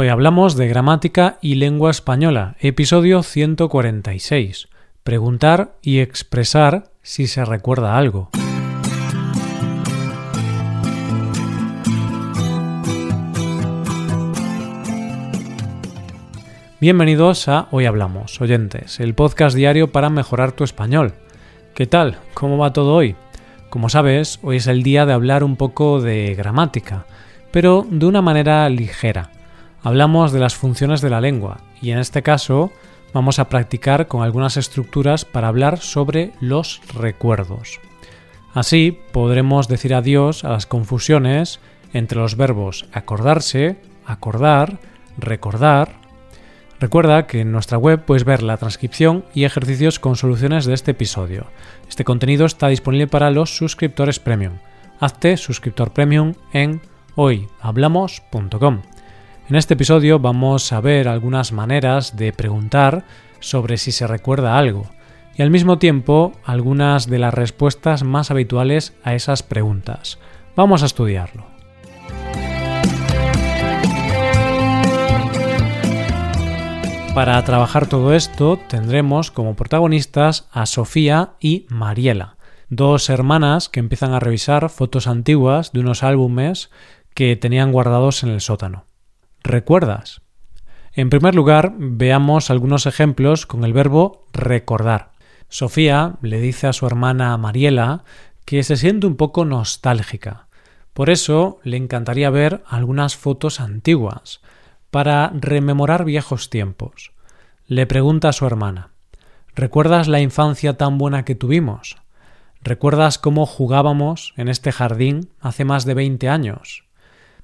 Hoy hablamos de gramática y lengua española, episodio 146. Preguntar y expresar si se recuerda algo. Bienvenidos a Hoy Hablamos, oyentes, el podcast diario para mejorar tu español. ¿Qué tal? ¿Cómo va todo hoy? Como sabes, hoy es el día de hablar un poco de gramática, pero de una manera ligera hablamos de las funciones de la lengua y en este caso vamos a practicar con algunas estructuras para hablar sobre los recuerdos. Así podremos decir adiós a las confusiones entre los verbos acordarse, acordar, recordar. Recuerda que en nuestra web puedes ver la transcripción y ejercicios con soluciones de este episodio. Este contenido está disponible para los suscriptores premium. Hazte suscriptor premium en hoyhablamos.com. En este episodio vamos a ver algunas maneras de preguntar sobre si se recuerda algo y al mismo tiempo algunas de las respuestas más habituales a esas preguntas. Vamos a estudiarlo. Para trabajar todo esto tendremos como protagonistas a Sofía y Mariela, dos hermanas que empiezan a revisar fotos antiguas de unos álbumes que tenían guardados en el sótano. ¿Recuerdas? En primer lugar, veamos algunos ejemplos con el verbo recordar. Sofía le dice a su hermana Mariela que se siente un poco nostálgica. Por eso le encantaría ver algunas fotos antiguas, para rememorar viejos tiempos. Le pregunta a su hermana ¿Recuerdas la infancia tan buena que tuvimos? ¿Recuerdas cómo jugábamos en este jardín hace más de veinte años?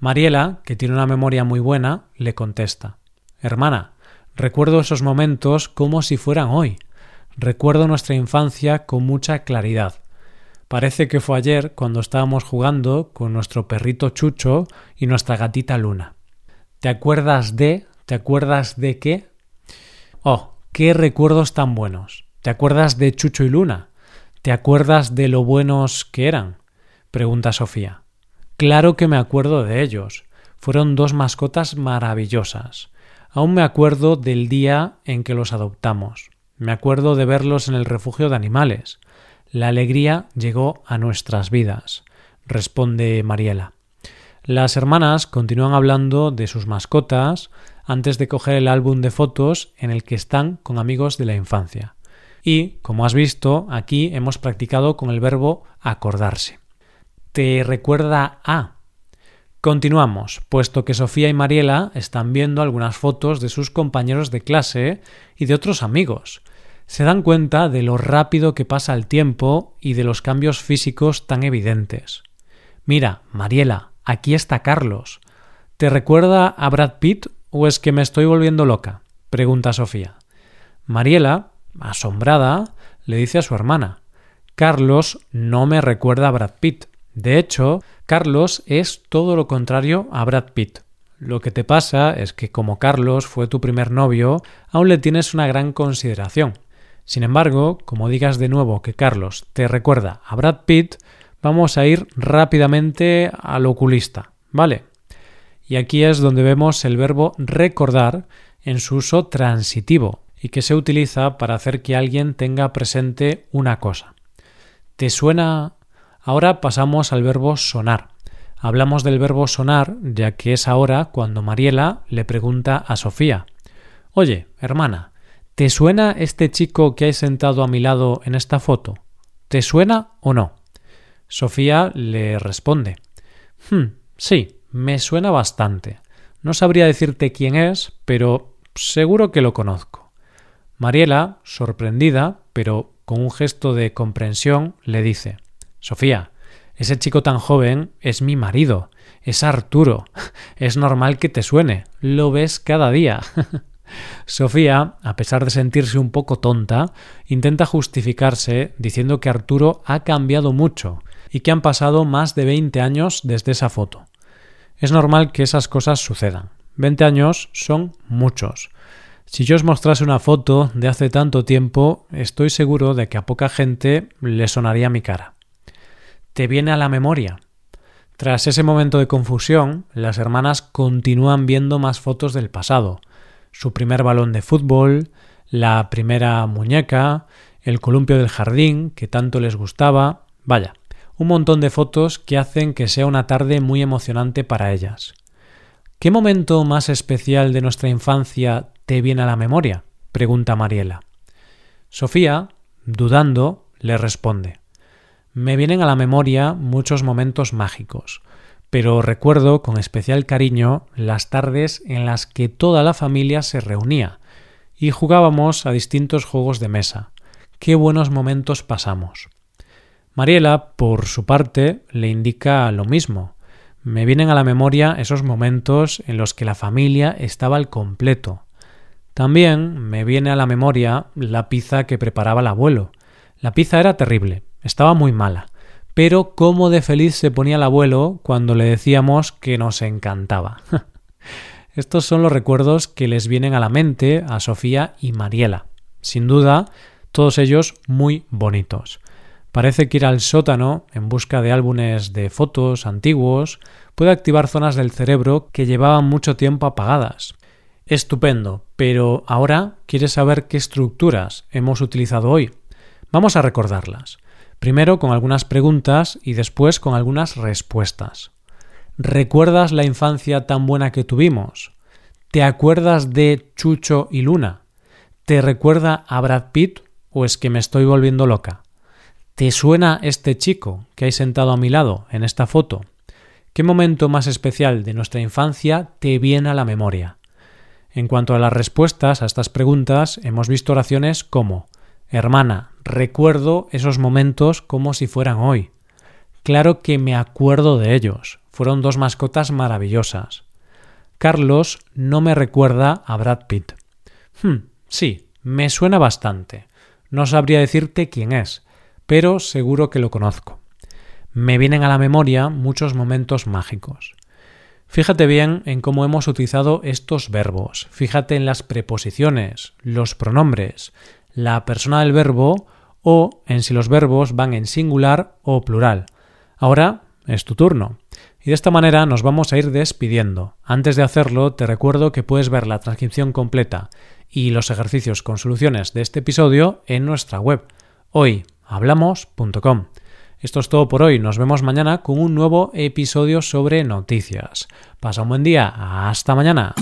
Mariela, que tiene una memoria muy buena, le contesta Hermana, recuerdo esos momentos como si fueran hoy. Recuerdo nuestra infancia con mucha claridad. Parece que fue ayer cuando estábamos jugando con nuestro perrito Chucho y nuestra gatita Luna. ¿Te acuerdas de? ¿Te acuerdas de qué? Oh, qué recuerdos tan buenos. ¿Te acuerdas de Chucho y Luna? ¿Te acuerdas de lo buenos que eran? pregunta Sofía. Claro que me acuerdo de ellos. Fueron dos mascotas maravillosas. Aún me acuerdo del día en que los adoptamos. Me acuerdo de verlos en el refugio de animales. La alegría llegó a nuestras vidas, responde Mariela. Las hermanas continúan hablando de sus mascotas antes de coger el álbum de fotos en el que están con amigos de la infancia. Y, como has visto, aquí hemos practicado con el verbo acordarse te recuerda a. Continuamos, puesto que Sofía y Mariela están viendo algunas fotos de sus compañeros de clase y de otros amigos. Se dan cuenta de lo rápido que pasa el tiempo y de los cambios físicos tan evidentes. Mira, Mariela, aquí está Carlos. ¿Te recuerda a Brad Pitt o es que me estoy volviendo loca? pregunta Sofía. Mariela, asombrada, le dice a su hermana Carlos no me recuerda a Brad Pitt. De hecho, Carlos es todo lo contrario a Brad Pitt. Lo que te pasa es que como Carlos fue tu primer novio, aún le tienes una gran consideración. Sin embargo, como digas de nuevo que Carlos te recuerda a Brad Pitt, vamos a ir rápidamente al oculista, ¿vale? Y aquí es donde vemos el verbo recordar en su uso transitivo y que se utiliza para hacer que alguien tenga presente una cosa. ¿Te suena Ahora pasamos al verbo sonar. Hablamos del verbo sonar ya que es ahora cuando Mariela le pregunta a Sofía Oye, hermana, ¿te suena este chico que hay sentado a mi lado en esta foto? ¿Te suena o no? Sofía le responde hmm, sí, me suena bastante. No sabría decirte quién es, pero seguro que lo conozco. Mariela, sorprendida, pero con un gesto de comprensión, le dice Sofía, ese chico tan joven es mi marido, es Arturo. Es normal que te suene, lo ves cada día. Sofía, a pesar de sentirse un poco tonta, intenta justificarse diciendo que Arturo ha cambiado mucho y que han pasado más de 20 años desde esa foto. Es normal que esas cosas sucedan. 20 años son muchos. Si yo os mostrase una foto de hace tanto tiempo, estoy seguro de que a poca gente le sonaría mi cara te viene a la memoria. Tras ese momento de confusión, las hermanas continúan viendo más fotos del pasado. Su primer balón de fútbol, la primera muñeca, el columpio del jardín, que tanto les gustaba. Vaya, un montón de fotos que hacen que sea una tarde muy emocionante para ellas. ¿Qué momento más especial de nuestra infancia te viene a la memoria? pregunta Mariela. Sofía, dudando, le responde Me vienen a la memoria muchos momentos mágicos, pero recuerdo con especial cariño las tardes en las que toda la familia se reunía y jugábamos a distintos juegos de mesa. Qué buenos momentos pasamos. Mariela, por su parte, le indica lo mismo. Me vienen a la memoria esos momentos en los que la familia estaba al completo. También me viene a la memoria la pizza que preparaba el abuelo. La pizza era terrible, estaba muy mala, pero cómo de feliz se ponía el abuelo cuando le decíamos que nos encantaba. Estos son los recuerdos que les vienen a la mente a Sofía y Mariela. Sin duda, todos ellos muy bonitos. Parece que ir al sótano en busca de álbumes de fotos antiguos puede activar zonas del cerebro que llevaban mucho tiempo apagadas. Estupendo, pero ahora quieres saber qué estructuras hemos utilizado hoy. Vamos a recordarlas. Primero con algunas preguntas y después con algunas respuestas. ¿Recuerdas la infancia tan buena que tuvimos? ¿Te acuerdas de Chucho y Luna? ¿Te recuerda a Brad Pitt o es que me estoy volviendo loca? ¿Te suena este chico que hay sentado a mi lado en esta foto? ¿Qué momento más especial de nuestra infancia te viene a la memoria? En cuanto a las respuestas a estas preguntas, hemos visto oraciones como Hermana, recuerdo esos momentos como si fueran hoy. Claro que me acuerdo de ellos. Fueron dos mascotas maravillosas. Carlos no me recuerda a Brad Pitt. Hmm, sí, me suena bastante. No sabría decirte quién es, pero seguro que lo conozco. Me vienen a la memoria muchos momentos mágicos. Fíjate bien en cómo hemos utilizado estos verbos. Fíjate en las preposiciones, los pronombres, la persona del verbo o en si los verbos van en singular o plural. Ahora es tu turno. Y de esta manera nos vamos a ir despidiendo. Antes de hacerlo, te recuerdo que puedes ver la transcripción completa y los ejercicios con soluciones de este episodio en nuestra web hoyhablamos.com. Esto es todo por hoy. Nos vemos mañana con un nuevo episodio sobre noticias. Pasa un buen día. Hasta mañana.